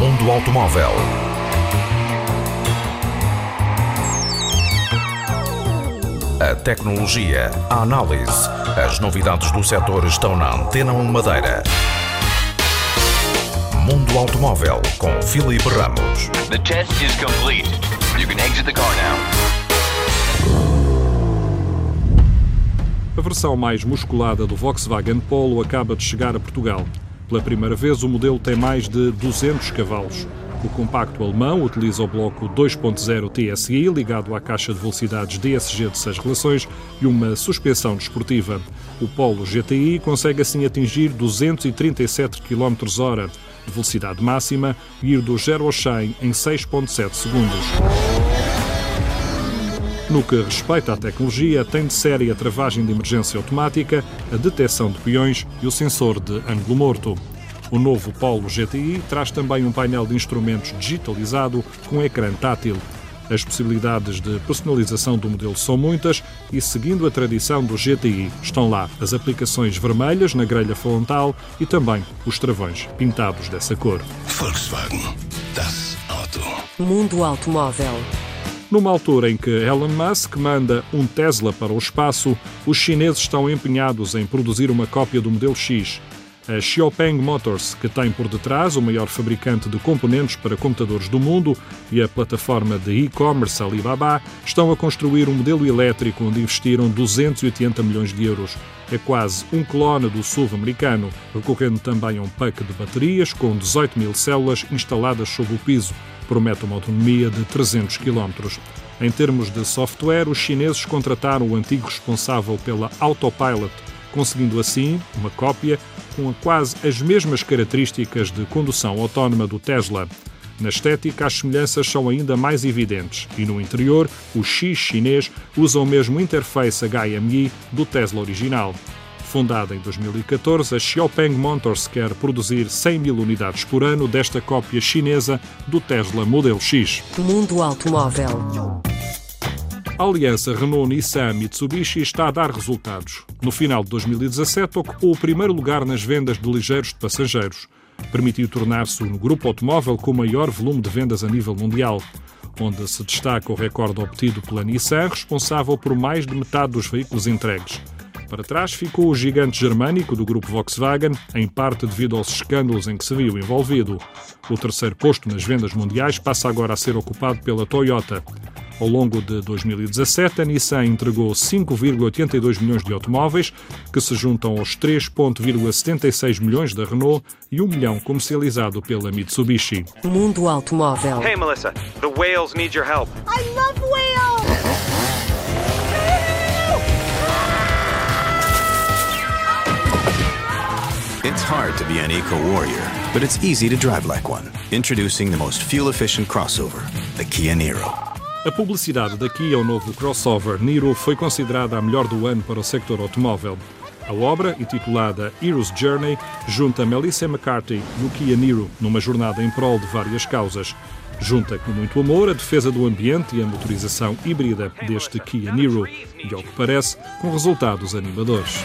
automóvel. A tecnologia, a análise, as novidades do setor estão na Antena 1 Madeira. Mundo Automóvel com Filipe Ramos. The test is complete. You can exit the car now. A versão mais musculada do Volkswagen Polo acaba de chegar a Portugal. Pela primeira vez, o modelo tem mais de 200 cavalos. O compacto alemão utiliza o bloco 2.0 TSI ligado à caixa de velocidades DSG de 6 relações e uma suspensão desportiva. O Polo GTI consegue assim atingir 237 km/h de velocidade máxima e ir do 0 ao 100 em 6.7 segundos. No que respeita à tecnologia, tem de série a travagem de emergência automática, a detecção de peões e o sensor de ângulo morto. O novo Polo GTI traz também um painel de instrumentos digitalizado com ecrã tátil. As possibilidades de personalização do modelo são muitas e, seguindo a tradição do GTI, estão lá as aplicações vermelhas na grelha frontal e também os travões pintados dessa cor. Volkswagen, das Auto. Mundo Automóvel. Numa altura em que Elon Musk manda um Tesla para o espaço, os chineses estão empenhados em produzir uma cópia do modelo X. A Xiaopeng Motors, que tem por detrás o maior fabricante de componentes para computadores do mundo, e a plataforma de e-commerce Alibaba, estão a construir um modelo elétrico onde investiram 280 milhões de euros. É quase um clone do SUV americano, recorrendo também a um pack de baterias com 18 mil células instaladas sob o piso. Promete uma autonomia de 300 km. Em termos de software, os chineses contrataram o antigo responsável pela Autopilot, conseguindo assim uma cópia com quase as mesmas características de condução autónoma do Tesla. Na estética, as semelhanças são ainda mais evidentes e no interior, o X chinês usa o mesmo interface HMI do Tesla original. Fundada em 2014, a Xiaopeng Motors quer produzir 100 mil unidades por ano desta cópia chinesa do Tesla Model X. Mundo Automóvel. A aliança Renault-Nissan-Mitsubishi está a dar resultados. No final de 2017, ocupou o primeiro lugar nas vendas de ligeiros de passageiros. Permitiu tornar-se no grupo automóvel com o maior volume de vendas a nível mundial, onde se destaca o recorde obtido pela Nissan, responsável por mais de metade dos veículos entregues. Para trás ficou o gigante germânico do grupo Volkswagen, em parte devido aos escândalos em que se viu envolvido. O terceiro posto nas vendas mundiais passa agora a ser ocupado pela Toyota. Ao longo de 2017, a Nissan entregou 5,82 milhões de automóveis, que se juntam aos 3,76 milhões da Renault e 1 milhão comercializado pela Mitsubishi. Mundo Automóvel. Hey, Melissa, the whales need your help. I love whales! It's hard to be an eco warrior, but it's easy to drive like one. Introducing the most fuel efficient crossover, the Kia Niro. A publicidade da Kia ao novo crossover Niro foi considerada a melhor do ano para o sector automóvel. A obra, intitulada Hero's Journey, junta Melissa McCarthy no Kia Niro numa jornada em prol de várias causas. Junta com muito amor a defesa do ambiente e a motorização híbrida deste Kia Niro e, ao que parece, com resultados animadores.